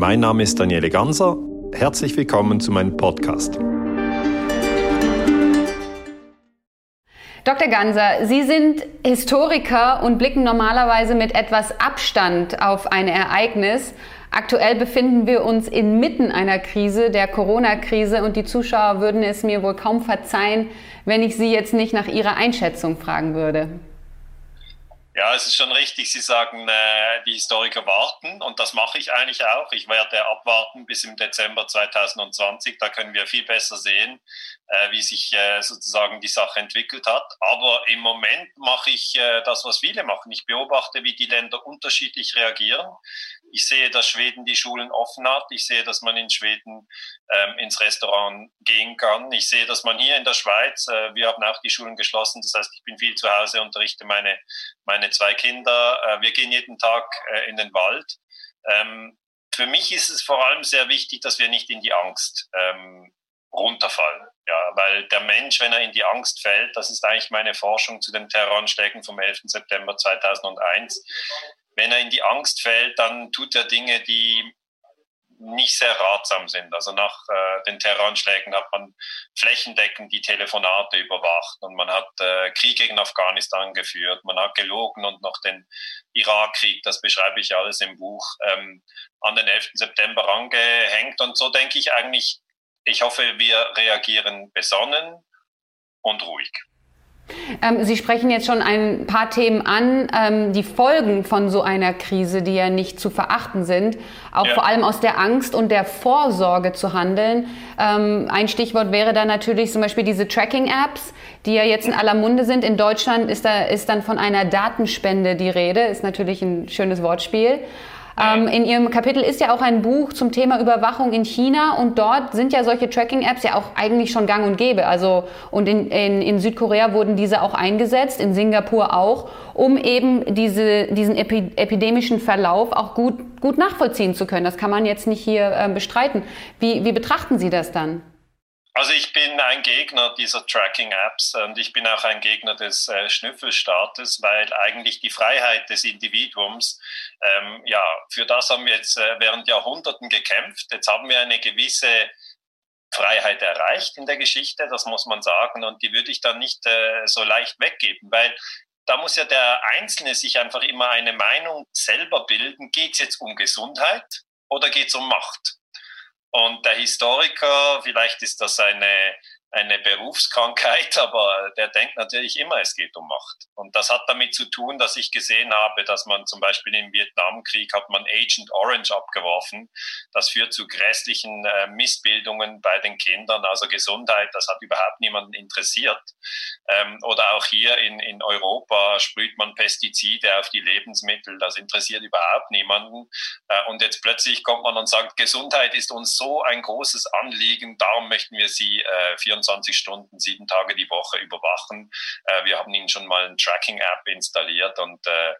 Mein Name ist Daniele Ganser. Herzlich willkommen zu meinem Podcast. Dr. Ganser, Sie sind Historiker und blicken normalerweise mit etwas Abstand auf ein Ereignis. Aktuell befinden wir uns inmitten einer Krise, der Corona-Krise, und die Zuschauer würden es mir wohl kaum verzeihen, wenn ich Sie jetzt nicht nach Ihrer Einschätzung fragen würde. Ja, es ist schon richtig. Sie sagen, äh, die Historiker warten und das mache ich eigentlich auch. Ich werde abwarten bis im Dezember 2020. Da können wir viel besser sehen, äh, wie sich äh, sozusagen die Sache entwickelt hat. Aber im Moment mache ich das, was viele machen. Ich beobachte, wie die Länder unterschiedlich reagieren. Ich sehe, dass Schweden die Schulen offen hat. Ich sehe, dass man in Schweden ähm, ins Restaurant gehen kann. Ich sehe, dass man hier in der Schweiz, äh, wir haben auch die Schulen geschlossen. Das heißt, ich bin viel zu Hause, unterrichte meine, meine zwei Kinder. Äh, wir gehen jeden Tag äh, in den Wald. Ähm, für mich ist es vor allem sehr wichtig, dass wir nicht in die Angst ähm, runterfallen. Ja, weil der Mensch, wenn er in die Angst fällt, das ist eigentlich meine Forschung zu den Terroranschlägen vom 11. September 2001. Wenn er in die Angst fällt, dann tut er Dinge, die nicht sehr ratsam sind. Also nach äh, den Terroranschlägen hat man flächendeckend die Telefonate überwacht und man hat äh, Krieg gegen Afghanistan geführt, man hat gelogen und noch den Irakkrieg, das beschreibe ich alles im Buch, ähm, an den 11. September angehängt. Und so denke ich eigentlich, ich hoffe, wir reagieren besonnen und ruhig. Ähm, Sie sprechen jetzt schon ein paar Themen an, ähm, die Folgen von so einer Krise, die ja nicht zu verachten sind, auch ja. vor allem aus der Angst und der Vorsorge zu handeln. Ähm, ein Stichwort wäre da natürlich zum Beispiel diese Tracking-Apps, die ja jetzt in aller Munde sind. In Deutschland ist, da, ist dann von einer Datenspende die Rede, ist natürlich ein schönes Wortspiel. Ähm, in Ihrem Kapitel ist ja auch ein Buch zum Thema Überwachung in China und dort sind ja solche Tracking-Apps ja auch eigentlich schon gang und gäbe. Also, und in, in, in Südkorea wurden diese auch eingesetzt, in Singapur auch, um eben diese, diesen epi epidemischen Verlauf auch gut, gut nachvollziehen zu können. Das kann man jetzt nicht hier äh, bestreiten. Wie, wie betrachten Sie das dann? Also ich bin ein Gegner dieser Tracking-Apps und ich bin auch ein Gegner des äh, Schnüffelstaates, weil eigentlich die Freiheit des Individuums, ähm, ja, für das haben wir jetzt äh, während Jahrhunderten gekämpft. Jetzt haben wir eine gewisse Freiheit erreicht in der Geschichte, das muss man sagen, und die würde ich dann nicht äh, so leicht weggeben, weil da muss ja der Einzelne sich einfach immer eine Meinung selber bilden. Geht es jetzt um Gesundheit oder geht es um Macht? Und der Historiker, vielleicht ist das eine eine Berufskrankheit, aber der denkt natürlich immer, es geht um Macht. Und das hat damit zu tun, dass ich gesehen habe, dass man zum Beispiel im Vietnamkrieg hat man Agent Orange abgeworfen. Das führt zu grässlichen äh, Missbildungen bei den Kindern, also Gesundheit, das hat überhaupt niemanden interessiert. Ähm, oder auch hier in, in Europa sprüht man Pestizide auf die Lebensmittel, das interessiert überhaupt niemanden. Äh, und jetzt plötzlich kommt man und sagt, Gesundheit ist uns so ein großes Anliegen, darum möchten wir sie äh, 24 Stunden, sieben Tage die Woche überwachen. Äh, wir haben ihnen schon mal eine Tracking-App installiert und äh,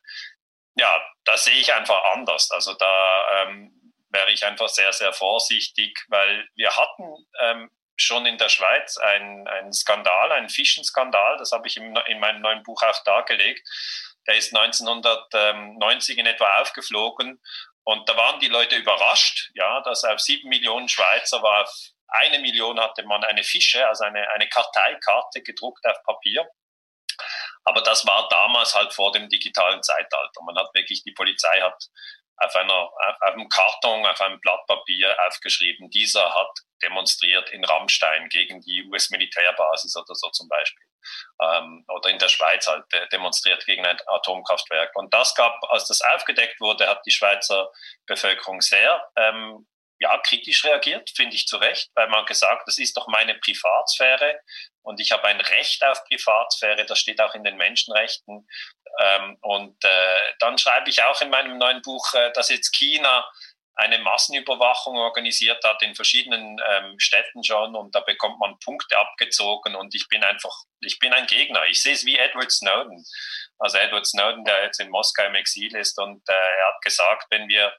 ja, da sehe ich einfach anders. Also da ähm, wäre ich einfach sehr, sehr vorsichtig, weil wir hatten ähm, schon in der Schweiz einen Skandal, einen Fischenskandal, das habe ich im, in meinem neuen Buch auch dargelegt. Der ist 1990 in etwa aufgeflogen und da waren die Leute überrascht, ja, dass auf sieben Millionen Schweizer war auf eine Million hatte man eine Fische, also eine, eine Karteikarte gedruckt auf Papier. Aber das war damals halt vor dem digitalen Zeitalter. Man hat wirklich, die Polizei hat auf, einer, auf einem Karton, auf einem Blatt Papier aufgeschrieben, dieser hat demonstriert in Rammstein gegen die US-Militärbasis oder so zum Beispiel. Ähm, oder in der Schweiz halt demonstriert gegen ein Atomkraftwerk. Und das gab, als das aufgedeckt wurde, hat die Schweizer Bevölkerung sehr ähm, ja, kritisch reagiert, finde ich zu Recht, weil man gesagt, das ist doch meine Privatsphäre und ich habe ein Recht auf Privatsphäre, das steht auch in den Menschenrechten. Ähm, und äh, dann schreibe ich auch in meinem neuen Buch, äh, dass jetzt China eine Massenüberwachung organisiert hat in verschiedenen ähm, Städten schon und da bekommt man Punkte abgezogen und ich bin einfach, ich bin ein Gegner. Ich sehe es wie Edward Snowden. Also Edward Snowden, der jetzt in Moskau im Exil ist und äh, er hat gesagt, wenn wir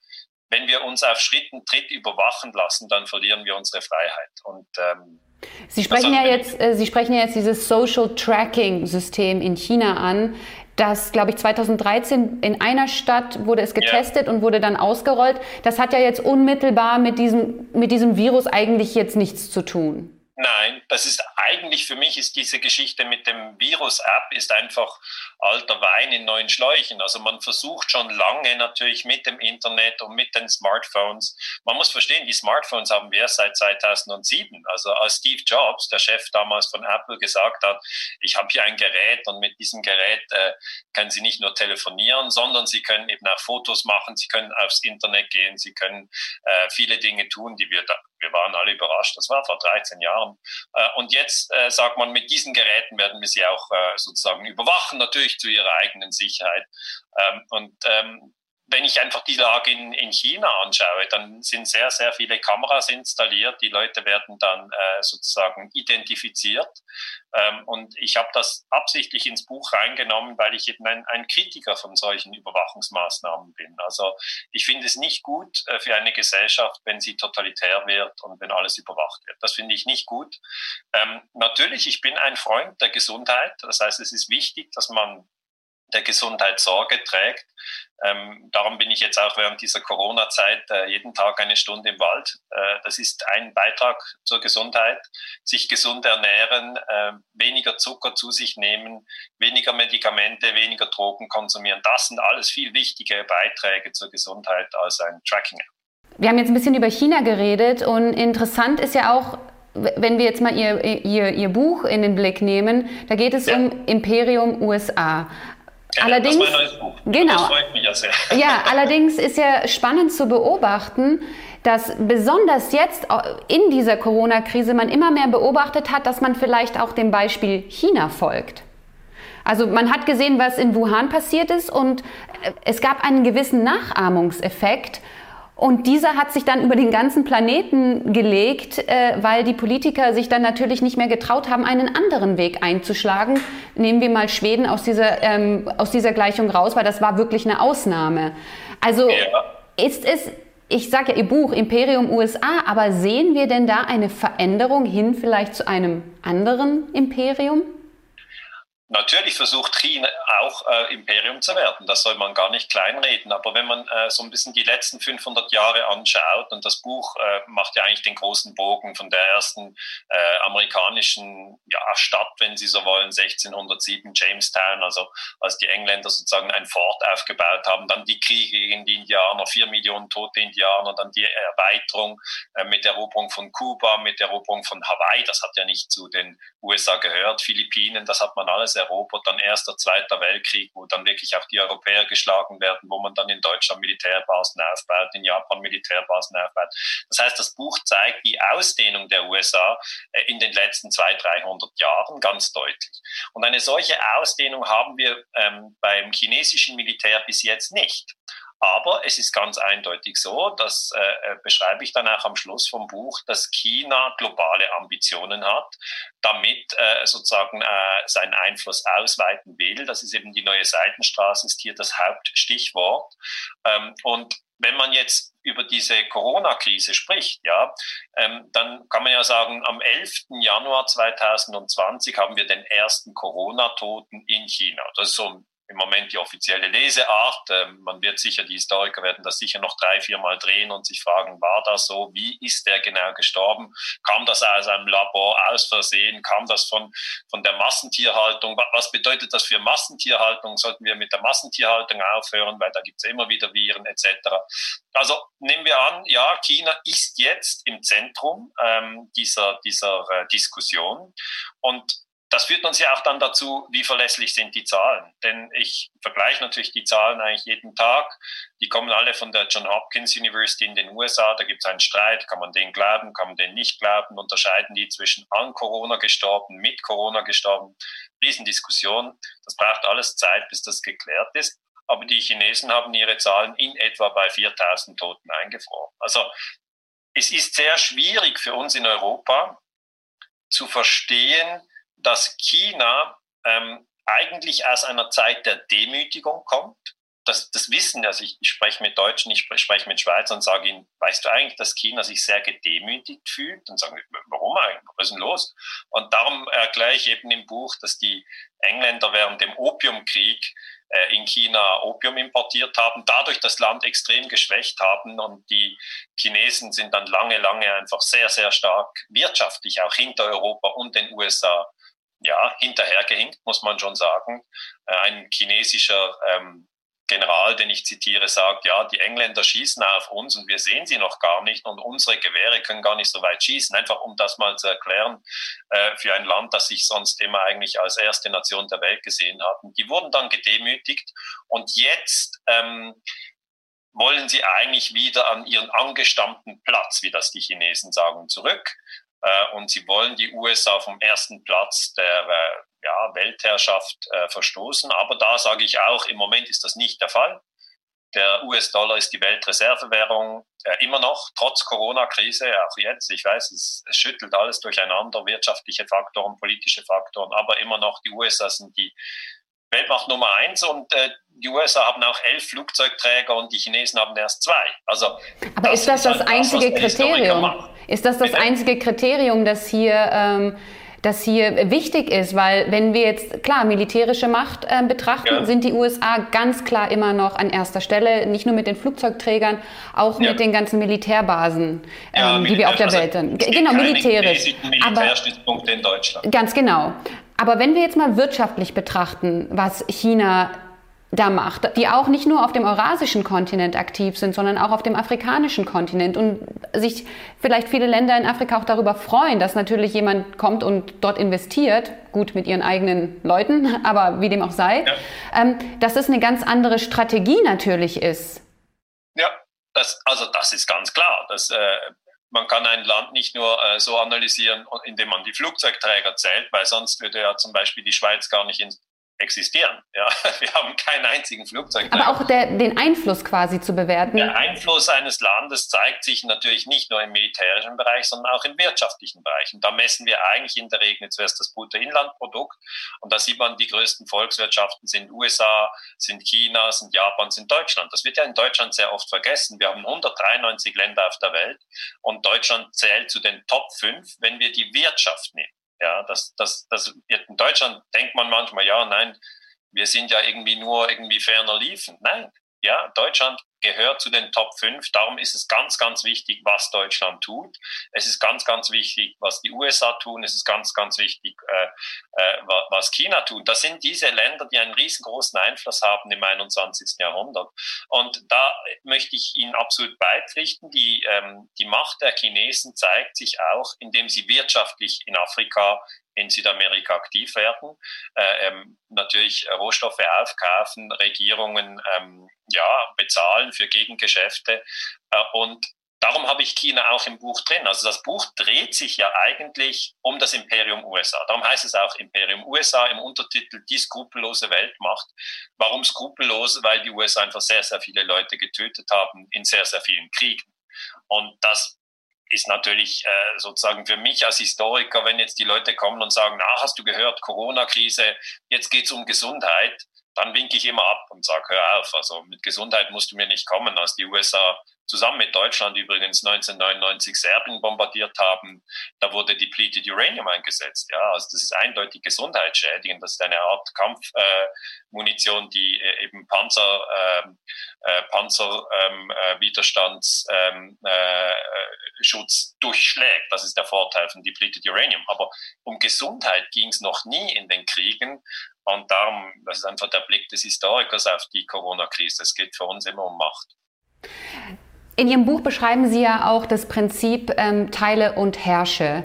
wenn wir uns auf Schritt und Tritt überwachen lassen, dann verlieren wir unsere Freiheit. Und ähm, Sie sprechen ja jetzt, äh, Sie sprechen ja jetzt dieses Social Tracking System in China an. dass, glaube ich, 2013 in einer Stadt wurde es getestet ja. und wurde dann ausgerollt. Das hat ja jetzt unmittelbar mit diesem, mit diesem Virus eigentlich jetzt nichts zu tun. Nein, das ist eigentlich für mich ist diese Geschichte mit dem Virus-App ist einfach alter Wein in neuen Schläuchen. Also man versucht schon lange natürlich mit dem Internet und mit den Smartphones. Man muss verstehen, die Smartphones haben wir seit 2007. Also als Steve Jobs, der Chef damals von Apple, gesagt hat, ich habe hier ein Gerät und mit diesem Gerät äh, können Sie nicht nur telefonieren, sondern Sie können eben auch Fotos machen, Sie können aufs Internet gehen, Sie können äh, viele Dinge tun, die wir da, wir waren alle überrascht. Das war vor 13 Jahren. Äh, und jetzt äh, sagt man, mit diesen Geräten werden wir sie auch äh, sozusagen überwachen, natürlich zu ihrer eigenen Sicherheit. Ähm, und ähm, wenn ich einfach die Lage in, in China anschaue, dann sind sehr, sehr viele Kameras installiert. Die Leute werden dann äh, sozusagen identifiziert. Ähm, und ich habe das absichtlich ins Buch reingenommen, weil ich eben ein, ein Kritiker von solchen Überwachungsmaßnahmen bin. Also ich finde es nicht gut äh, für eine Gesellschaft, wenn sie totalitär wird und wenn alles überwacht wird. Das finde ich nicht gut. Ähm, natürlich, ich bin ein Freund der Gesundheit. Das heißt, es ist wichtig, dass man der Gesundheit Sorge trägt. Ähm, darum bin ich jetzt auch während dieser Corona-Zeit äh, jeden Tag eine Stunde im Wald. Äh, das ist ein Beitrag zur Gesundheit. Sich gesund ernähren, äh, weniger Zucker zu sich nehmen, weniger Medikamente, weniger Drogen konsumieren. Das sind alles viel wichtige Beiträge zur Gesundheit als ein Tracking-App. Wir haben jetzt ein bisschen über China geredet und interessant ist ja auch, wenn wir jetzt mal ihr, ihr, ihr Buch in den Blick nehmen, da geht es ja. um Imperium USA. Ja, allerdings, das ist mein neues Buch. Genau. Das freut mich ja sehr. Ja, allerdings ist ja spannend zu beobachten, dass besonders jetzt in dieser Corona-Krise man immer mehr beobachtet hat, dass man vielleicht auch dem Beispiel China folgt. Also man hat gesehen, was in Wuhan passiert ist und äh, es gab einen gewissen Nachahmungseffekt. Und dieser hat sich dann über den ganzen Planeten gelegt, äh, weil die Politiker sich dann natürlich nicht mehr getraut haben, einen anderen Weg einzuschlagen. Nehmen wir mal Schweden aus dieser, ähm, aus dieser Gleichung raus, weil das war wirklich eine Ausnahme. Also ja. ist es, ich sage ja Ihr Buch Imperium USA, aber sehen wir denn da eine Veränderung hin vielleicht zu einem anderen Imperium? Natürlich versucht China auch äh, Imperium zu werden, das soll man gar nicht kleinreden. Aber wenn man äh, so ein bisschen die letzten 500 Jahre anschaut, und das Buch äh, macht ja eigentlich den großen Bogen von der ersten äh, amerikanischen ja, Stadt, wenn Sie so wollen, 1607 Jamestown, also als die Engländer sozusagen ein Fort aufgebaut haben, dann die Kriege gegen die Indianer, vier Millionen tote Indianer, dann die Erweiterung äh, mit der Eroberung von Kuba, mit der Eroberung von Hawaii, das hat ja nicht zu den USA gehört, Philippinen, das hat man alles erobert, dann Erster, Zweiter Weltkrieg, wo dann wirklich auch die Europäer geschlagen werden, wo man dann in Deutschland Militärbasen aufbaut, in Japan Militärbasen aufbaut. Das heißt, das Buch zeigt die Ausdehnung der USA äh, in den letzten 200, 300 Jahren ganz deutlich. Und eine solche Ausdehnung haben wir ähm, beim chinesischen Militär bis jetzt nicht. Aber es ist ganz eindeutig so, das äh, äh, beschreibe ich dann auch am Schluss vom Buch, dass China globale Ambitionen hat, damit äh, sozusagen äh, seinen Einfluss ausweiten will. Das ist eben die neue Seitenstraße, ist hier das Hauptstichwort. Ähm, und wenn man jetzt über diese Corona-Krise spricht, ja, ähm, dann kann man ja sagen, am 11. Januar 2020 haben wir den ersten Corona-Toten in China. Das ist so im Moment die offizielle Leseart. Ähm, man wird sicher, die Historiker werden das sicher noch drei, vier Mal drehen und sich fragen, war das so? Wie ist der genau gestorben? Kam das aus einem Labor aus Versehen? Kam das von, von der Massentierhaltung? Was bedeutet das für Massentierhaltung? Sollten wir mit der Massentierhaltung aufhören, weil da gibt es immer wieder Viren etc. Also nehmen wir an, ja, China ist jetzt im Zentrum ähm, dieser, dieser äh, Diskussion und das führt uns ja auch dann dazu, wie verlässlich sind die Zahlen. Denn ich vergleiche natürlich die Zahlen eigentlich jeden Tag. Die kommen alle von der John Hopkins University in den USA. Da gibt es einen Streit, kann man den glauben, kann man den nicht glauben, unterscheiden die zwischen an Corona gestorben, mit Corona gestorben. Riesendiskussion. Das braucht alles Zeit, bis das geklärt ist. Aber die Chinesen haben ihre Zahlen in etwa bei 4000 Toten eingefroren. Also es ist sehr schwierig für uns in Europa zu verstehen, dass China ähm, eigentlich aus einer Zeit der Demütigung kommt, das, das wissen, also ich, ich spreche mit Deutschen, ich spreche mit Schweizern und sage ihnen, weißt du eigentlich, dass China sich sehr gedemütigt fühlt? Und sagen, warum eigentlich? Was ist denn los? Und darum erkläre ich eben im Buch, dass die Engländer während dem Opiumkrieg äh, in China Opium importiert haben, dadurch das Land extrem geschwächt haben und die Chinesen sind dann lange, lange einfach sehr, sehr stark wirtschaftlich auch hinter Europa und den USA ja, hinterhergehinkt, muss man schon sagen. Äh, ein chinesischer ähm, General, den ich zitiere, sagt, ja, die Engländer schießen auf uns und wir sehen sie noch gar nicht und unsere Gewehre können gar nicht so weit schießen. Einfach um das mal zu erklären äh, für ein Land, das sich sonst immer eigentlich als erste Nation der Welt gesehen hat. Die wurden dann gedemütigt und jetzt ähm, wollen sie eigentlich wieder an ihren angestammten Platz, wie das die Chinesen sagen, zurück. Äh, und sie wollen die USA vom ersten Platz der äh, ja, Weltherrschaft äh, verstoßen. Aber da sage ich auch, im Moment ist das nicht der Fall. Der US-Dollar ist die Weltreservewährung äh, immer noch, trotz Corona-Krise, auch jetzt. Ich weiß, es, es, schüttelt alles durcheinander, wirtschaftliche Faktoren, politische Faktoren, aber immer noch die USA sind die Weltmacht Nummer eins und äh, die USA haben auch elf Flugzeugträger und die Chinesen haben erst zwei. Also, aber das ist das das, einzige das, Kriterium? Ist das das Bitte? einzige Kriterium, das hier ähm, das hier wichtig ist, weil wenn wir jetzt klar militärische Macht äh, betrachten, ja. sind die USA ganz klar immer noch an erster Stelle, nicht nur mit den Flugzeugträgern, auch ja. mit den ganzen Militärbasen, ja, ähm, die wir auf der Welt haben. Genau, militärisch. Militärstützpunkte in Deutschland. Ganz genau. Aber wenn wir jetzt mal wirtschaftlich betrachten, was China da macht, die auch nicht nur auf dem eurasischen Kontinent aktiv sind, sondern auch auf dem afrikanischen Kontinent und sich vielleicht viele Länder in Afrika auch darüber freuen, dass natürlich jemand kommt und dort investiert, gut mit ihren eigenen Leuten, aber wie dem auch sei, ja. ähm, dass es eine ganz andere Strategie natürlich ist. Ja, das, also das ist ganz klar. Das, äh, man kann ein Land nicht nur äh, so analysieren, indem man die Flugzeugträger zählt, weil sonst würde ja zum Beispiel die Schweiz gar nicht ins existieren. Ja, wir haben keinen einzigen Flugzeug. Aber auch der, den Einfluss quasi zu bewerten. Der Einfluss eines Landes zeigt sich natürlich nicht nur im militärischen Bereich, sondern auch im wirtschaftlichen Bereich. Und da messen wir eigentlich in der Regel zuerst das Bruttoinlandprodukt. Und da sieht man, die größten Volkswirtschaften sind USA, sind China, sind Japan, sind Deutschland. Das wird ja in Deutschland sehr oft vergessen. Wir haben 193 Länder auf der Welt und Deutschland zählt zu den Top 5, wenn wir die Wirtschaft nehmen. Ja, das, das, das in Deutschland denkt man manchmal, ja, nein, wir sind ja irgendwie nur irgendwie ferner liefen. Nein, ja, Deutschland gehört zu den Top 5. Darum ist es ganz, ganz wichtig, was Deutschland tut. Es ist ganz, ganz wichtig, was die USA tun. Es ist ganz, ganz wichtig, äh, äh, was China tut. Das sind diese Länder, die einen riesengroßen Einfluss haben im 21. Jahrhundert. Und da möchte ich Ihnen absolut beipflichten. Die, ähm, die Macht der Chinesen zeigt sich auch, indem sie wirtschaftlich in Afrika in Südamerika aktiv werden, äh, ähm, natürlich Rohstoffe aufkaufen, Regierungen ähm, ja, bezahlen für Gegengeschäfte. Äh, und darum habe ich China auch im Buch drin. Also das Buch dreht sich ja eigentlich um das Imperium USA. Darum heißt es auch Imperium USA im Untertitel Die skrupellose Weltmacht. Warum skrupellos? Weil die USA einfach sehr, sehr viele Leute getötet haben in sehr, sehr vielen Kriegen. Und das ist natürlich äh, sozusagen für mich als Historiker, wenn jetzt die Leute kommen und sagen, na, hast du gehört, Corona-Krise, jetzt geht's um Gesundheit, dann winke ich immer ab und sage, hör auf, also mit Gesundheit musst du mir nicht kommen. Als die USA zusammen mit Deutschland übrigens 1999 Serbien bombardiert haben, da wurde depleted Uranium eingesetzt. Ja, also das ist eindeutig gesundheitsschädigend. Das ist eine Art Kampfmunition, äh, die äh, eben Panzer, ähm, äh, Panzerwiderstandsschutz ähm, äh, ähm, äh, durchschlägt. Das ist der Vorteil von depleted Uranium. Aber um Gesundheit ging es noch nie in den Kriegen. Und darum, das ist einfach der Blick des Historikers auf die Corona-Krise. Es geht für uns immer um Macht. In Ihrem Buch beschreiben Sie ja auch das Prinzip ähm, Teile und Herrsche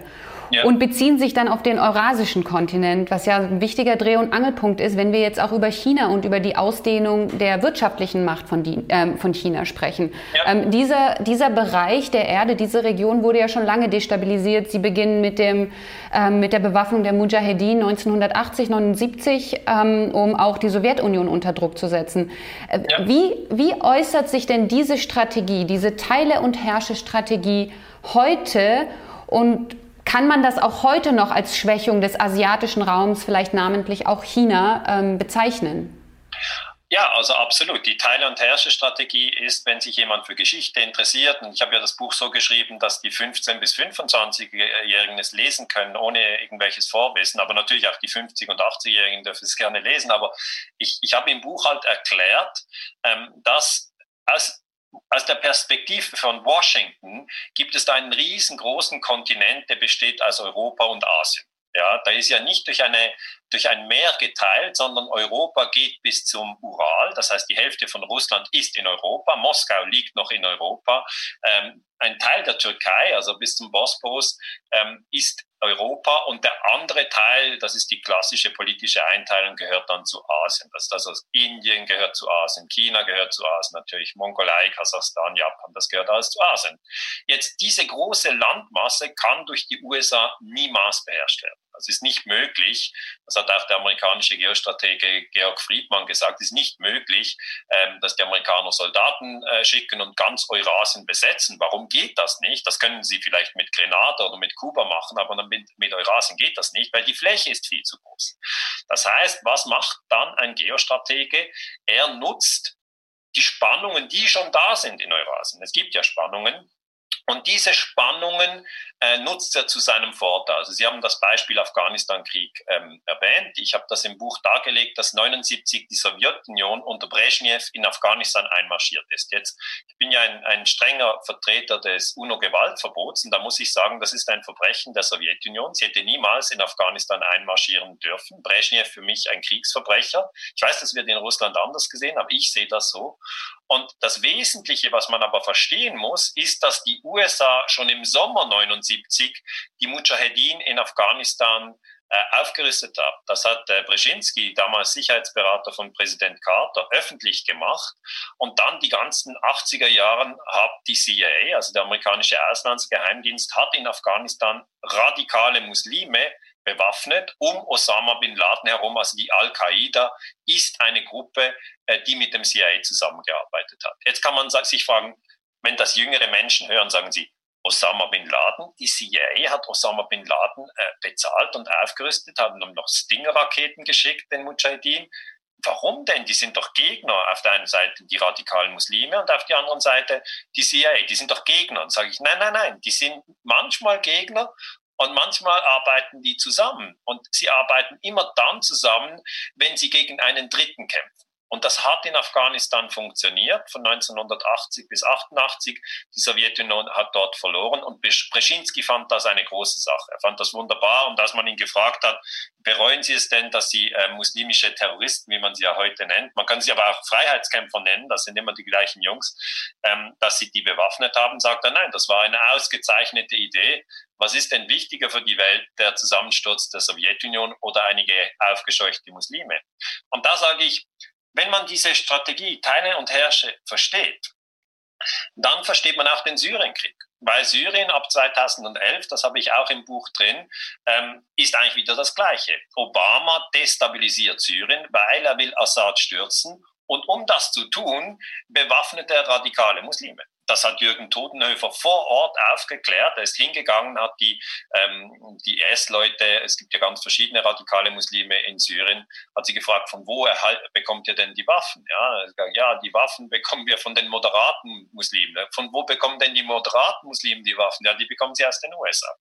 ja. und beziehen sich dann auf den eurasischen Kontinent, was ja ein wichtiger Dreh- und Angelpunkt ist, wenn wir jetzt auch über China und über die Ausdehnung der wirtschaftlichen Macht von, die, ähm, von China sprechen. Ja. Ähm, dieser, dieser Bereich der Erde, diese Region wurde ja schon lange destabilisiert. Sie beginnen mit, dem, ähm, mit der Bewaffnung der Mujahedin 1980, 79, ähm, um auch die Sowjetunion unter Druck zu setzen. Äh, ja. wie, wie äußert sich denn diese Strategie, diese Teile- und Herrsche-Strategie heute und kann man das auch heute noch als Schwächung des asiatischen Raums, vielleicht namentlich auch China, ähm, bezeichnen? Ja, also absolut. Die Teile- und Herrsche-Strategie ist, wenn sich jemand für Geschichte interessiert, und ich habe ja das Buch so geschrieben, dass die 15- bis 25-Jährigen es lesen können, ohne irgendwelches Vorwissen, aber natürlich auch die 50- und 80-Jährigen dürfen es gerne lesen. Aber ich, ich habe im Buch halt erklärt, ähm, dass aus aus der Perspektive von Washington gibt es da einen riesengroßen Kontinent, der besteht aus Europa und Asien. Ja, da ist ja nicht durch, eine, durch ein Meer geteilt, sondern Europa geht bis zum Ural. Das heißt, die Hälfte von Russland ist in Europa. Moskau liegt noch in Europa. Ähm, ein Teil der Türkei, also bis zum Bosporus, ähm, ist Europa und der andere Teil, das ist die klassische politische Einteilung, gehört dann zu Asien. Das, das also Indien gehört zu Asien, China gehört zu Asien, natürlich Mongolei, Kasachstan, Japan, das gehört alles zu Asien. Jetzt diese große Landmasse kann durch die USA niemals beherrscht werden. Das ist nicht möglich. Das hat auch der amerikanische Geostratege Georg Friedmann gesagt. Es ist nicht möglich, ähm, dass die Amerikaner Soldaten äh, schicken und ganz Eurasien besetzen. Warum geht das nicht? Das können sie vielleicht mit Grenada oder mit Kuba machen, aber mit, mit Eurasien geht das nicht, weil die Fläche ist viel zu groß. Das heißt, was macht dann ein Geostratege? Er nutzt die Spannungen, die schon da sind in Eurasien. Es gibt ja Spannungen, und diese Spannungen äh, nutzt er zu seinem Vorteil. Also Sie haben das Beispiel Afghanistan-Krieg ähm, erwähnt. Ich habe das im Buch dargelegt, dass 79 die Sowjetunion unter Brezhnev in Afghanistan einmarschiert ist. Jetzt, ich bin ja ein, ein strenger Vertreter des UNO-Gewaltverbots und da muss ich sagen, das ist ein Verbrechen der Sowjetunion. Sie hätte niemals in Afghanistan einmarschieren dürfen. Brezhnev für mich ein Kriegsverbrecher. Ich weiß, das wird in Russland anders gesehen, aber ich sehe das so. Und das Wesentliche, was man aber verstehen muss, ist, dass die USA schon im Sommer 79 die Mujahedin in Afghanistan äh, aufgerüstet haben. Das hat äh, Brzezinski, damals Sicherheitsberater von Präsident Carter, öffentlich gemacht. Und dann die ganzen 80er Jahren hat die CIA, also der amerikanische Auslandsgeheimdienst, hat in Afghanistan radikale Muslime bewaffnet um Osama bin Laden herum. Also die Al-Qaida ist eine Gruppe, äh, die mit dem CIA zusammengearbeitet hat. Jetzt kann man sich fragen, wenn das jüngere Menschen hören, sagen sie, Osama bin Laden. Die CIA hat Osama bin Laden äh, bezahlt und aufgerüstet, haben dann noch Stinger-Raketen geschickt, den Mujahideen. Warum denn? Die sind doch Gegner. Auf der einen Seite die radikalen Muslime und auf der anderen Seite die CIA. Die sind doch Gegner. Und sage ich, nein, nein, nein. Die sind manchmal Gegner und manchmal arbeiten die zusammen. Und sie arbeiten immer dann zusammen, wenn sie gegen einen Dritten kämpfen. Und das hat in Afghanistan funktioniert von 1980 bis 88. Die Sowjetunion hat dort verloren und Brzezinski fand das eine große Sache. Er fand das wunderbar und als man ihn gefragt hat, bereuen Sie es denn, dass Sie äh, muslimische Terroristen, wie man sie ja heute nennt, man kann sie aber auch Freiheitskämpfer nennen, das sind immer die gleichen Jungs, ähm, dass Sie die bewaffnet haben, sagt er, nein, das war eine ausgezeichnete Idee. Was ist denn wichtiger für die Welt, der Zusammensturz der Sowjetunion oder einige aufgescheuchte Muslime? Und da sage ich, wenn man diese Strategie Teile und Herrsche versteht, dann versteht man auch den Syrienkrieg. Weil Syrien ab 2011, das habe ich auch im Buch drin, ähm, ist eigentlich wieder das Gleiche. Obama destabilisiert Syrien, weil er will Assad stürzen. Und um das zu tun, bewaffnet er radikale Muslime das hat Jürgen Totenhöfer vor Ort aufgeklärt. Er ist hingegangen, hat die, ähm, die IS-Leute, es gibt ja ganz verschiedene radikale Muslime in Syrien, hat sie gefragt, von wo erhalt, bekommt ihr denn die Waffen? Ja, ja, die Waffen bekommen wir von den moderaten Muslimen. Von wo bekommen denn die moderaten Muslime die Waffen? Ja, die bekommen sie aus den USA.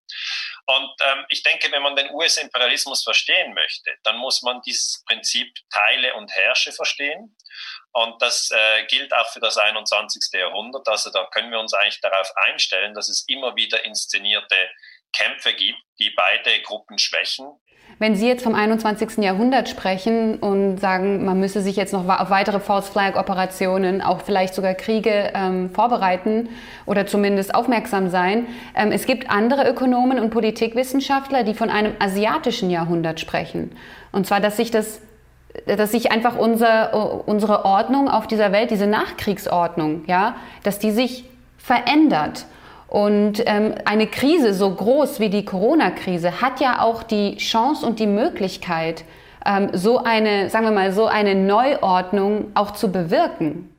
Und ähm, ich denke, wenn man den US-Imperialismus verstehen möchte, dann muss man dieses Prinzip Teile und Herrsche verstehen. Und das äh, gilt auch für das 21. Jahrhundert. Also da können wir uns eigentlich darauf einstellen, dass es immer wieder inszenierte Kämpfe gibt, die beide Gruppen schwächen. Wenn Sie jetzt vom 21. Jahrhundert sprechen und sagen, man müsse sich jetzt noch auf weitere False Flag Operationen, auch vielleicht sogar Kriege ähm, vorbereiten oder zumindest aufmerksam sein. Ähm, es gibt andere Ökonomen und Politikwissenschaftler, die von einem asiatischen Jahrhundert sprechen. Und zwar, dass sich das dass sich einfach unser, unsere Ordnung auf dieser Welt, diese Nachkriegsordnung, ja, dass die sich verändert. Und ähm, eine Krise so groß wie die Corona-Krise hat ja auch die Chance und die Möglichkeit, ähm, so eine, sagen wir mal, so eine Neuordnung auch zu bewirken.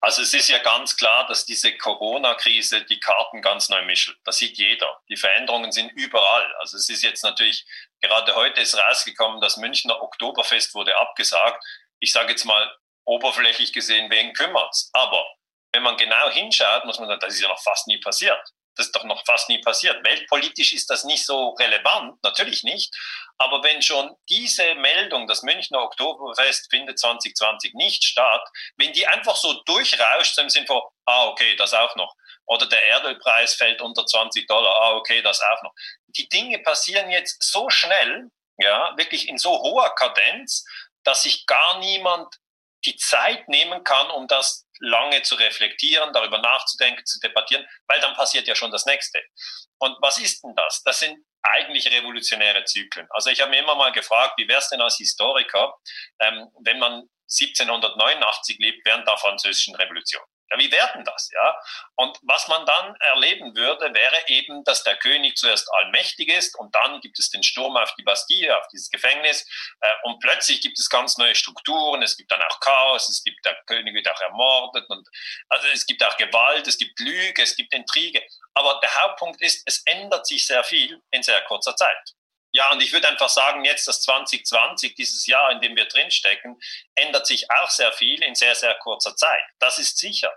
Also es ist ja ganz klar, dass diese Corona-Krise die Karten ganz neu mischt. Das sieht jeder. Die Veränderungen sind überall. Also es ist jetzt natürlich, gerade heute ist rausgekommen, das Münchner Oktoberfest wurde abgesagt. Ich sage jetzt mal, oberflächlich gesehen, wen kümmert's? Aber wenn man genau hinschaut, muss man sagen, das ist ja noch fast nie passiert. Das ist doch noch fast nie passiert. Weltpolitisch ist das nicht so relevant, natürlich nicht. Aber wenn schon diese Meldung, das Münchner Oktoberfest findet 2020 nicht statt, wenn die einfach so durchrauscht im Sinne von, ah, okay, das auch noch. Oder der Erdölpreis fällt unter 20 Dollar, ah, okay, das auch noch. Die Dinge passieren jetzt so schnell, ja, wirklich in so hoher Kadenz, dass sich gar niemand die Zeit nehmen kann, um das lange zu reflektieren, darüber nachzudenken, zu debattieren, weil dann passiert ja schon das nächste. Und was ist denn das? Das sind eigentlich revolutionäre Zyklen. Also ich habe mir immer mal gefragt, wie wäre es denn als Historiker, ähm, wenn man 1789 lebt, während der französischen Revolution? Ja, wie werden das? Ja? Und was man dann erleben würde, wäre eben, dass der König zuerst allmächtig ist und dann gibt es den Sturm auf die Bastille, auf dieses Gefängnis äh, und plötzlich gibt es ganz neue Strukturen, es gibt dann auch Chaos, es gibt, der König wird auch ermordet und also es gibt auch Gewalt, es gibt Lüge, es gibt Intrige. Aber der Hauptpunkt ist, es ändert sich sehr viel in sehr kurzer Zeit. Ja, und ich würde einfach sagen, jetzt das 2020, dieses Jahr, in dem wir drinstecken, ändert sich auch sehr viel in sehr, sehr kurzer Zeit. Das ist sicher.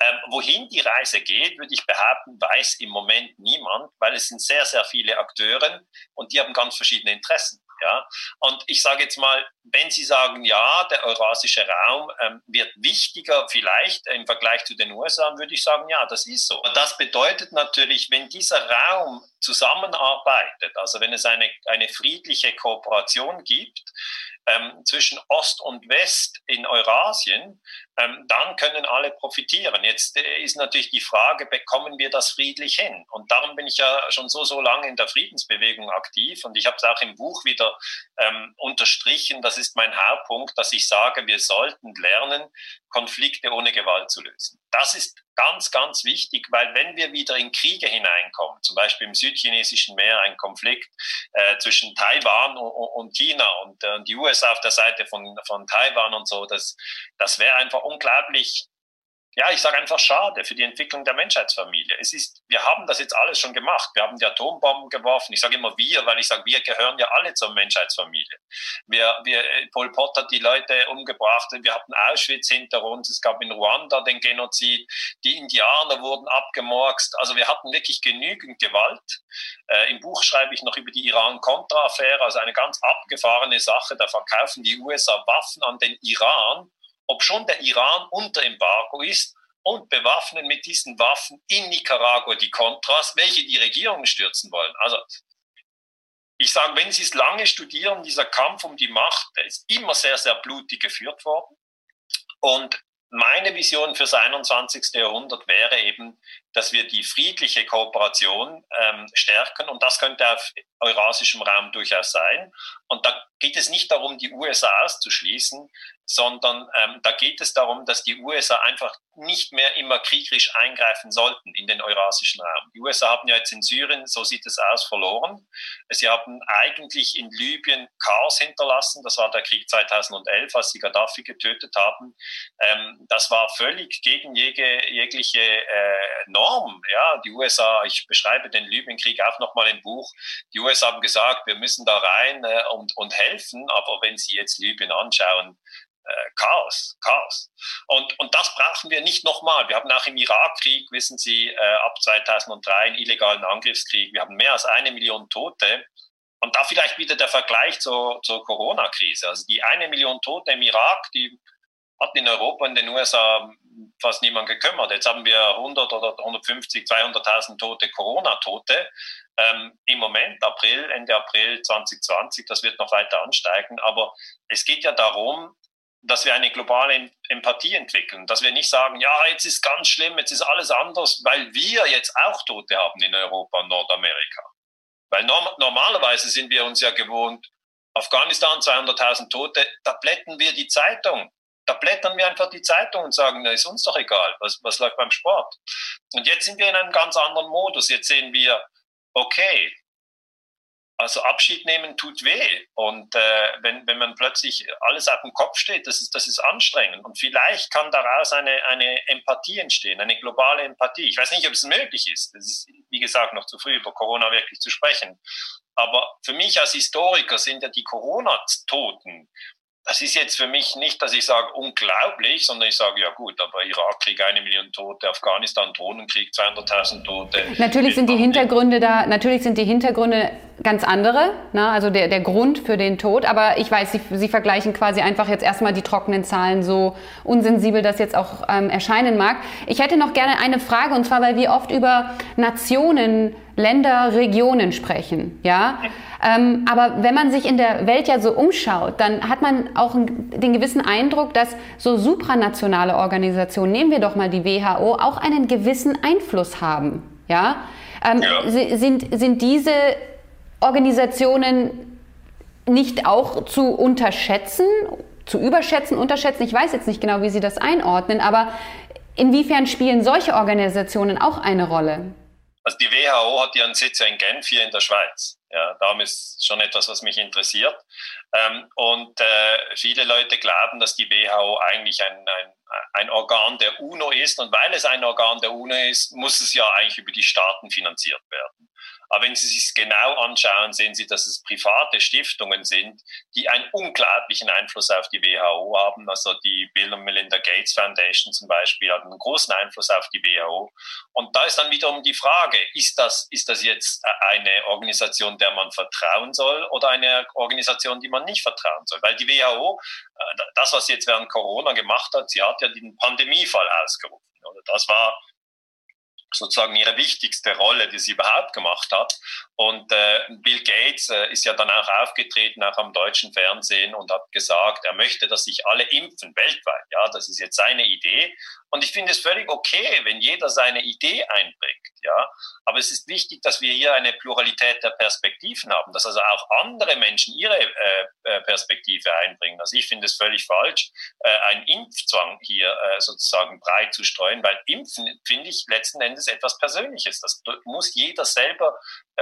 Ähm, wohin die Reise geht, würde ich behaupten, weiß im Moment niemand, weil es sind sehr, sehr viele Akteure und die haben ganz verschiedene Interessen. Ja? Und ich sage jetzt mal, wenn Sie sagen, ja, der eurasische Raum ähm, wird wichtiger vielleicht im Vergleich zu den USA, würde ich sagen, ja, das ist so. Das bedeutet natürlich, wenn dieser Raum zusammenarbeitet, also wenn es eine, eine friedliche Kooperation gibt, ähm, zwischen Ost und West in Eurasien, ähm, dann können alle profitieren. Jetzt äh, ist natürlich die Frage, bekommen wir das friedlich hin? Und darum bin ich ja schon so, so lange in der Friedensbewegung aktiv und ich habe es auch im Buch wieder ähm, unterstrichen. Das ist mein Hauptpunkt, dass ich sage, wir sollten lernen, Konflikte ohne Gewalt zu lösen. Das ist ganz, ganz wichtig, weil wenn wir wieder in Kriege hineinkommen, zum Beispiel im südchinesischen Meer ein Konflikt äh, zwischen Taiwan und, und China und äh, die USA auf der Seite von, von Taiwan und so, das, das wäre einfach unglaublich ja, ich sage einfach schade für die Entwicklung der Menschheitsfamilie. Es ist, wir haben das jetzt alles schon gemacht. Wir haben die Atombomben geworfen. Ich sage immer wir, weil ich sage, wir gehören ja alle zur Menschheitsfamilie. Wir, wir, Pol Pot hat die Leute umgebracht. Wir hatten Auschwitz hinter uns. Es gab in Ruanda den Genozid. Die Indianer wurden abgemorkst. Also wir hatten wirklich genügend Gewalt. Äh, Im Buch schreibe ich noch über die Iran-Contra-Affäre, also eine ganz abgefahrene Sache. Da verkaufen die USA Waffen an den Iran ob schon der Iran unter Embargo ist und bewaffnen mit diesen Waffen in Nicaragua die Contras, welche die Regierung stürzen wollen. Also ich sage, wenn Sie es lange studieren, dieser Kampf um die Macht, der ist immer sehr, sehr blutig geführt worden. Und meine Vision fürs 21. Jahrhundert wäre eben, dass wir die friedliche Kooperation ähm, stärken und das könnte auf eurasischem Raum durchaus sein. Und da geht es nicht darum, die USA auszuschließen, sondern ähm, da geht es darum, dass die USA einfach nicht mehr immer kriegerisch eingreifen sollten in den eurasischen Raum. Die USA haben ja jetzt in Syrien, so sieht es aus, verloren. Sie haben eigentlich in Libyen Chaos hinterlassen. Das war der Krieg 2011, als sie Gaddafi getötet haben. Ähm, das war völlig gegen jegliche äh, Norm. Ja, die USA, ich beschreibe den Libyenkrieg auch nochmal im Buch. Die USA haben gesagt, wir müssen da rein äh, und, und helfen. Aber wenn Sie jetzt Libyen anschauen, äh, Chaos, Chaos. Und, und das brauchen wir nicht nochmal. Wir haben auch im Irakkrieg, wissen Sie, äh, ab 2003 einen illegalen Angriffskrieg. Wir haben mehr als eine Million Tote. Und da vielleicht wieder der Vergleich zur, zur Corona-Krise. Also die eine Million Tote im Irak, die hat in Europa, in den USA fast niemand gekümmert. Jetzt haben wir 100 oder 150, 200.000 Tote, Corona-Tote. Ähm, Im Moment, April, Ende April 2020, das wird noch weiter ansteigen. Aber es geht ja darum, dass wir eine globale Empathie entwickeln, dass wir nicht sagen, ja, jetzt ist ganz schlimm, jetzt ist alles anders, weil wir jetzt auch Tote haben in Europa und Nordamerika. Weil norm normalerweise sind wir uns ja gewohnt, Afghanistan 200.000 Tote, da blättern wir die Zeitung. Da blättern wir einfach die Zeitung und sagen, na, ist uns doch egal, was, was läuft beim Sport. Und jetzt sind wir in einem ganz anderen Modus. Jetzt sehen wir, okay, also Abschied nehmen tut weh. Und äh, wenn, wenn man plötzlich alles auf dem Kopf steht, das ist, das ist anstrengend. Und vielleicht kann daraus eine, eine Empathie entstehen, eine globale Empathie. Ich weiß nicht, ob es möglich ist. Es ist, wie gesagt, noch zu früh über Corona wirklich zu sprechen. Aber für mich als Historiker sind ja die Corona-Toten das ist jetzt für mich nicht, dass ich sage unglaublich, sondern ich sage ja gut, aber Irakkrieg eine Million Tote, Afghanistan Drohnenkrieg 200.000 Tote. Natürlich sind die Hintergründe da, natürlich sind die Hintergründe ganz andere, ne? also der, der Grund für den Tod, aber ich weiß, Sie, Sie vergleichen quasi einfach jetzt erstmal die trockenen Zahlen, so unsensibel das jetzt auch ähm, erscheinen mag. Ich hätte noch gerne eine Frage und zwar, weil wir oft über Nationen Länder, Regionen sprechen, ja. Ähm, aber wenn man sich in der Welt ja so umschaut, dann hat man auch den gewissen Eindruck, dass so supranationale Organisationen, nehmen wir doch mal die WHO, auch einen gewissen Einfluss haben, ja. Ähm, ja. Sind, sind diese Organisationen nicht auch zu unterschätzen, zu überschätzen, unterschätzen? Ich weiß jetzt nicht genau, wie Sie das einordnen, aber inwiefern spielen solche Organisationen auch eine Rolle? Also die WHO hat ihren Sitz in Genf hier in der Schweiz. Ja, darum ist schon etwas, was mich interessiert. Ähm, und äh, viele Leute glauben, dass die WHO eigentlich ein, ein, ein Organ der UNO ist. Und weil es ein Organ der UNO ist, muss es ja eigentlich über die Staaten finanziert werden. Aber wenn Sie sich genau anschauen, sehen Sie, dass es private Stiftungen sind, die einen unglaublichen Einfluss auf die WHO haben. Also die Bill und Melinda Gates Foundation zum Beispiel hat einen großen Einfluss auf die WHO. Und da ist dann wiederum die Frage, ist das, ist das jetzt eine Organisation, der man vertrauen soll oder eine Organisation, die man nicht vertrauen soll? Weil die WHO, äh, das, was sie jetzt während Corona gemacht hat, sie hat ja den Pandemiefall ausgerufen. Das war sozusagen ihre wichtigste Rolle, die sie überhaupt gemacht hat. Und äh, Bill Gates äh, ist ja dann auch aufgetreten, auch am deutschen Fernsehen und hat gesagt, er möchte, dass sich alle impfen weltweit. Ja, das ist jetzt seine Idee. Und ich finde es völlig okay, wenn jeder seine Idee einbringt. Ja, aber es ist wichtig, dass wir hier eine Pluralität der Perspektiven haben, dass also auch andere Menschen ihre äh, äh Perspektive einbringen. Also ich finde es völlig falsch, äh, einen Impfzwang hier äh, sozusagen breit zu streuen, weil Impfen finde ich letzten Endes etwas Persönliches. Das muss jeder selber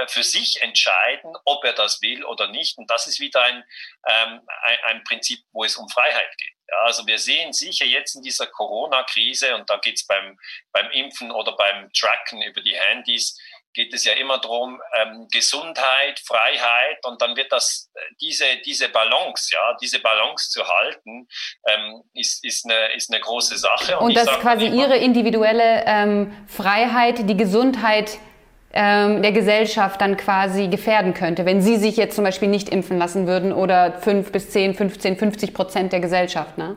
für sich entscheiden, ob er das will oder nicht. Und das ist wieder ein, ähm, ein, ein Prinzip, wo es um Freiheit geht. Ja, also wir sehen sicher jetzt in dieser Corona-Krise, und da geht es beim, beim Impfen oder beim Tracken über die Handys, geht es ja immer darum, ähm, Gesundheit, Freiheit und dann wird das, äh, diese, diese Balance, ja, diese Balance zu halten, ähm, ist, ist, eine, ist eine große Sache. Und, und dass quasi immer, Ihre individuelle ähm, Freiheit, die Gesundheit ähm, der Gesellschaft dann quasi gefährden könnte, wenn Sie sich jetzt zum Beispiel nicht impfen lassen würden oder 5 bis 10, 15, 50 Prozent der Gesellschaft, ne?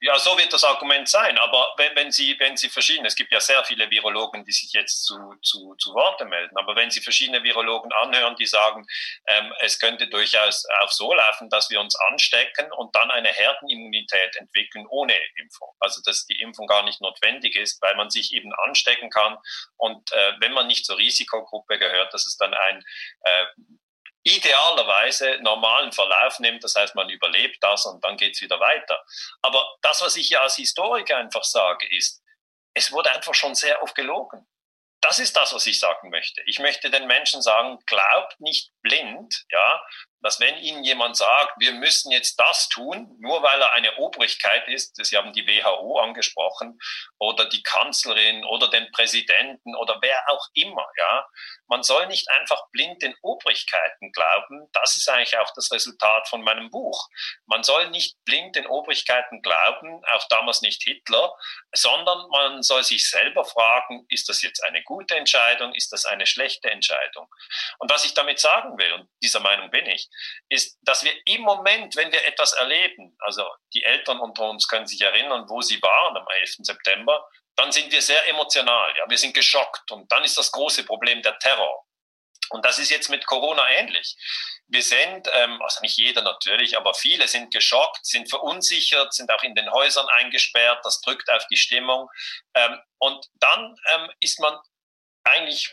Ja, so wird das Argument sein. Aber wenn, wenn, Sie, wenn Sie verschiedene, es gibt ja sehr viele Virologen, die sich jetzt zu, zu, zu Worte melden, aber wenn Sie verschiedene Virologen anhören, die sagen, ähm, es könnte durchaus auch so laufen, dass wir uns anstecken und dann eine Herdenimmunität entwickeln ohne Impfung. Also dass die Impfung gar nicht notwendig ist, weil man sich eben anstecken kann. Und äh, wenn man nicht zur Risikogruppe gehört, dass es dann ein äh, idealerweise normalen Verlauf nimmt. Das heißt, man überlebt das und dann geht's wieder weiter. Aber das, was ich ja als Historiker einfach sage, ist, es wurde einfach schon sehr oft gelogen. Das ist das, was ich sagen möchte. Ich möchte den Menschen sagen, glaubt nicht blind, ja, dass wenn Ihnen jemand sagt, wir müssen jetzt das tun, nur weil er eine Obrigkeit ist, Sie haben die WHO angesprochen, oder die Kanzlerin oder den Präsidenten oder wer auch immer, ja, man soll nicht einfach blind den Obrigkeiten glauben. Das ist eigentlich auch das Resultat von meinem Buch. Man soll nicht blind den Obrigkeiten glauben, auch damals nicht Hitler, sondern man soll sich selber fragen, ist das jetzt eine gute Entscheidung, ist das eine schlechte Entscheidung? Und was ich damit sagen will, und dieser Meinung bin ich, ist, dass wir im Moment, wenn wir etwas erleben, also die Eltern unter uns können sich erinnern, wo sie waren am 11. September, dann sind wir sehr emotional. Ja, wir sind geschockt. Und dann ist das große Problem der Terror. Und das ist jetzt mit Corona ähnlich. Wir sind, ähm, also nicht jeder natürlich, aber viele sind geschockt, sind verunsichert, sind auch in den Häusern eingesperrt. Das drückt auf die Stimmung. Ähm, und dann ähm, ist man eigentlich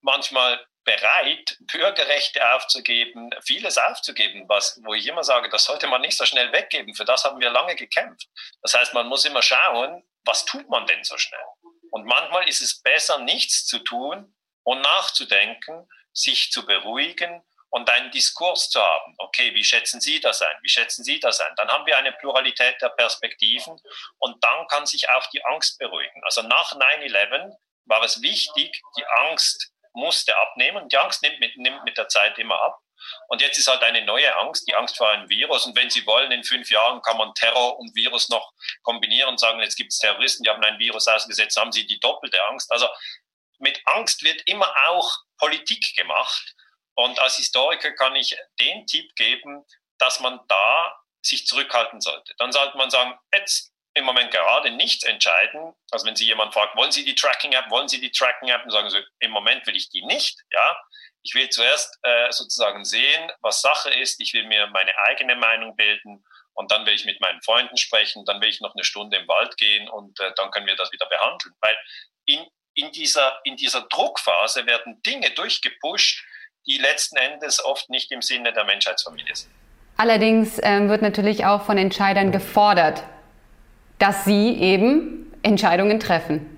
manchmal bereit, Bürgerrechte aufzugeben, vieles aufzugeben, was, wo ich immer sage, das sollte man nicht so schnell weggeben. Für das haben wir lange gekämpft. Das heißt, man muss immer schauen, was tut man denn so schnell? Und manchmal ist es besser, nichts zu tun und nachzudenken, sich zu beruhigen und einen Diskurs zu haben. Okay, wie schätzen Sie das ein? Wie schätzen Sie das ein? Dann haben wir eine Pluralität der Perspektiven und dann kann sich auch die Angst beruhigen. Also nach 9-11 war es wichtig, die Angst musste abnehmen. Die Angst nimmt mit, nimmt mit der Zeit immer ab. Und jetzt ist halt eine neue Angst, die Angst vor einem Virus. Und wenn Sie wollen, in fünf Jahren kann man Terror und Virus noch kombinieren und sagen, jetzt gibt es Terroristen, die haben ein Virus ausgesetzt, haben sie die doppelte Angst. Also mit Angst wird immer auch Politik gemacht. Und als Historiker kann ich den Tipp geben, dass man da sich zurückhalten sollte. Dann sollte man sagen, jetzt im Moment gerade nichts entscheiden. Also wenn Sie jemand fragt, wollen Sie die Tracking-App, wollen Sie die Tracking-App, dann sagen Sie, im Moment will ich die nicht. Ja, ich will zuerst äh, sozusagen sehen, was Sache ist. Ich will mir meine eigene Meinung bilden und dann will ich mit meinen Freunden sprechen. Dann will ich noch eine Stunde im Wald gehen und äh, dann können wir das wieder behandeln. Weil in, in, dieser, in dieser Druckphase werden Dinge durchgepusht, die letzten Endes oft nicht im Sinne der Menschheitsfamilie sind. Allerdings ähm, wird natürlich auch von Entscheidern gefordert, dass sie eben Entscheidungen treffen.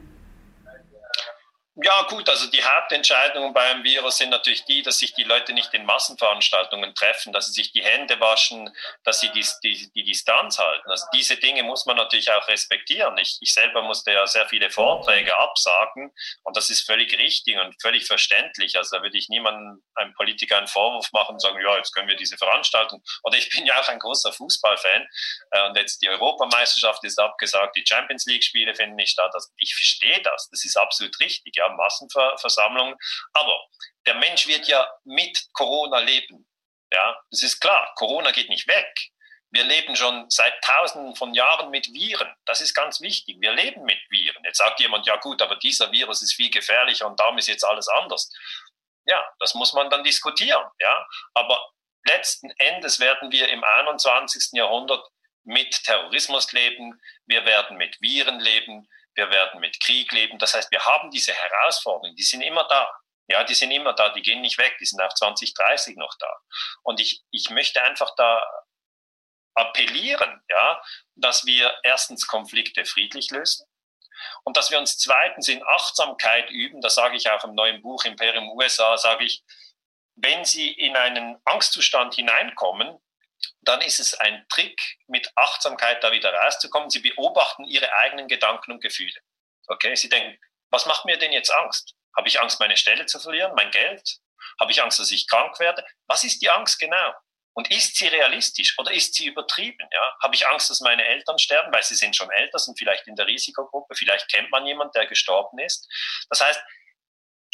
Ja, gut, also die Hauptentscheidungen beim Virus sind natürlich die, dass sich die Leute nicht in Massenveranstaltungen treffen, dass sie sich die Hände waschen, dass sie die, die, die Distanz halten. Also diese Dinge muss man natürlich auch respektieren. Ich, ich selber musste ja sehr viele Vorträge absagen und das ist völlig richtig und völlig verständlich. Also da würde ich niemandem, einem Politiker einen Vorwurf machen und sagen, ja, jetzt können wir diese Veranstaltung. Oder ich bin ja auch ein großer Fußballfan äh, und jetzt die Europameisterschaft ist abgesagt, die Champions League-Spiele finden nicht statt. Also ich verstehe das, das ist absolut richtig. Ja, Massenversammlungen. Aber der Mensch wird ja mit Corona leben. Ja, das ist klar. Corona geht nicht weg. Wir leben schon seit Tausenden von Jahren mit Viren. Das ist ganz wichtig. Wir leben mit Viren. Jetzt sagt jemand, ja gut, aber dieser Virus ist viel gefährlicher und darum ist jetzt alles anders. Ja, das muss man dann diskutieren. Ja, aber letzten Endes werden wir im 21. Jahrhundert mit Terrorismus leben. Wir werden mit Viren leben wir werden mit Krieg leben. Das heißt, wir haben diese Herausforderungen, die sind immer da. Ja, die sind immer da, die gehen nicht weg, die sind auch 2030 noch da. Und ich, ich möchte einfach da appellieren, ja, dass wir erstens Konflikte friedlich lösen und dass wir uns zweitens in Achtsamkeit üben. Das sage ich auch im neuen Buch Imperium USA, sage ich, wenn Sie in einen Angstzustand hineinkommen, dann ist es ein Trick, mit Achtsamkeit da wieder rauszukommen. Sie beobachten ihre eigenen Gedanken und Gefühle. Okay, sie denken, was macht mir denn jetzt Angst? Habe ich Angst, meine Stelle zu verlieren, mein Geld? Habe ich Angst, dass ich krank werde? Was ist die Angst genau? Und ist sie realistisch oder ist sie übertrieben? Ja? Habe ich Angst, dass meine Eltern sterben, weil sie sind schon älter, sind vielleicht in der Risikogruppe, vielleicht kennt man jemanden, der gestorben ist. Das heißt,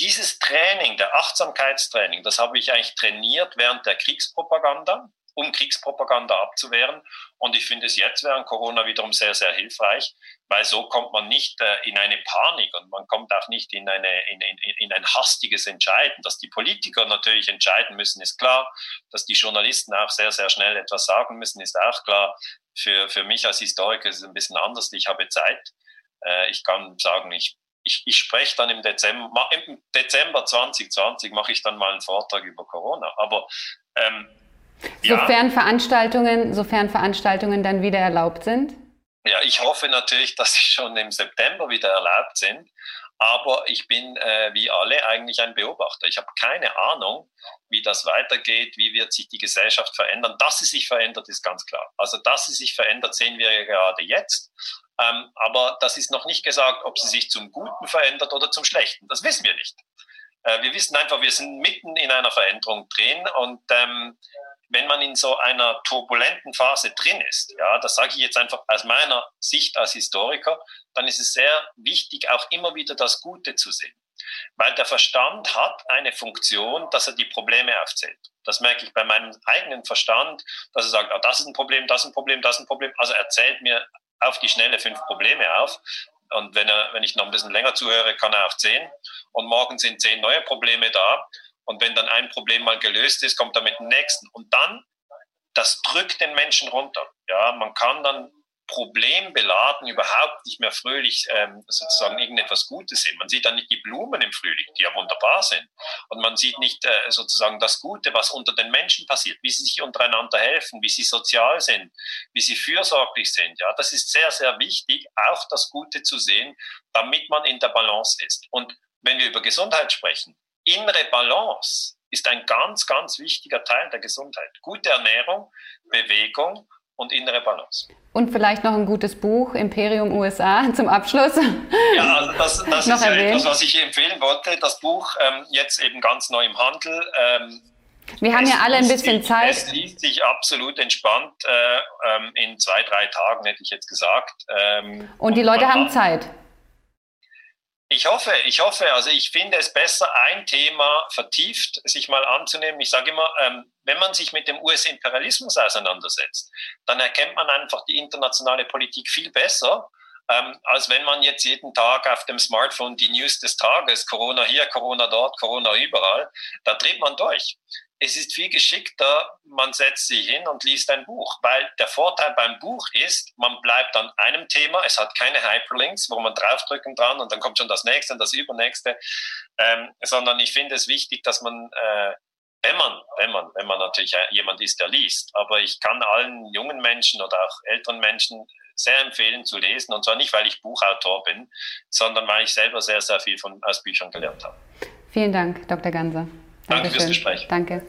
dieses Training, der Achtsamkeitstraining, das habe ich eigentlich trainiert während der Kriegspropaganda um Kriegspropaganda abzuwehren. Und ich finde es jetzt während Corona wiederum sehr, sehr hilfreich, weil so kommt man nicht äh, in eine Panik und man kommt auch nicht in, eine, in, in, in ein hastiges Entscheiden. Dass die Politiker natürlich entscheiden müssen, ist klar. Dass die Journalisten auch sehr, sehr schnell etwas sagen müssen, ist auch klar. Für, für mich als Historiker ist es ein bisschen anders. Ich habe Zeit. Äh, ich kann sagen, ich ich, ich spreche dann im Dezember, im Dezember 2020 mache ich dann mal einen Vortrag über Corona. Aber ähm, Sofern Veranstaltungen, sofern Veranstaltungen dann wieder erlaubt sind? Ja, ich hoffe natürlich, dass sie schon im September wieder erlaubt sind. Aber ich bin äh, wie alle eigentlich ein Beobachter. Ich habe keine Ahnung, wie das weitergeht, wie wird sich die Gesellschaft verändern. Dass sie sich verändert, ist ganz klar. Also, dass sie sich verändert, sehen wir ja gerade jetzt. Ähm, aber das ist noch nicht gesagt, ob sie sich zum Guten verändert oder zum Schlechten. Das wissen wir nicht. Äh, wir wissen einfach, wir sind mitten in einer Veränderung drin und ähm, wenn man in so einer turbulenten Phase drin ist, ja, das sage ich jetzt einfach aus meiner Sicht als Historiker, dann ist es sehr wichtig, auch immer wieder das Gute zu sehen. Weil der Verstand hat eine Funktion, dass er die Probleme aufzählt. Das merke ich bei meinem eigenen Verstand, dass er sagt, ah, das ist ein Problem, das ist ein Problem, das ist ein Problem. Also er zählt mir auf die Schnelle fünf Probleme auf. Und wenn, er, wenn ich noch ein bisschen länger zuhöre, kann er auf zehn. Und morgen sind zehn neue Probleme da. Und wenn dann ein Problem mal gelöst ist, kommt er mit dem nächsten. Und dann, das drückt den Menschen runter. Ja, man kann dann problembeladen überhaupt nicht mehr fröhlich ähm, sozusagen irgendetwas Gutes sehen. Man sieht dann nicht die Blumen im Frühling, die ja wunderbar sind. Und man sieht nicht äh, sozusagen das Gute, was unter den Menschen passiert, wie sie sich untereinander helfen, wie sie sozial sind, wie sie fürsorglich sind. Ja, das ist sehr, sehr wichtig, auch das Gute zu sehen, damit man in der Balance ist. Und wenn wir über Gesundheit sprechen, innere Balance ist ein ganz, ganz wichtiger Teil der Gesundheit. Gute Ernährung, Bewegung und innere Balance. Und vielleicht noch ein gutes Buch, Imperium USA, zum Abschluss. Ja, also das, das ist ja etwas, was ich empfehlen wollte. Das Buch ähm, jetzt eben ganz neu im Handel. Ähm, Wir haben ja alle ein bisschen sich, Zeit. Es liest sich absolut entspannt äh, ähm, in zwei, drei Tagen, hätte ich jetzt gesagt. Ähm, und die Leute haben Zeit. Ich hoffe, ich hoffe, also ich finde es besser, ein Thema vertieft sich mal anzunehmen. Ich sage immer, ähm, wenn man sich mit dem US-Imperialismus auseinandersetzt, dann erkennt man einfach die internationale Politik viel besser, ähm, als wenn man jetzt jeden Tag auf dem Smartphone die News des Tages, Corona hier, Corona dort, Corona überall, da dreht man durch es ist viel geschickter, man setzt sich hin und liest ein Buch, weil der Vorteil beim Buch ist, man bleibt an einem Thema, es hat keine Hyperlinks, wo man draufdrücken kann und dann kommt schon das nächste und das übernächste, ähm, sondern ich finde es wichtig, dass man, äh, wenn man, wenn man, wenn man natürlich jemand ist, der liest, aber ich kann allen jungen Menschen oder auch älteren Menschen sehr empfehlen zu lesen und zwar nicht, weil ich Buchautor bin, sondern weil ich selber sehr, sehr viel von, aus Büchern gelernt habe. Vielen Dank, Dr. Ganser. Danke fürs Gespräch. Danke.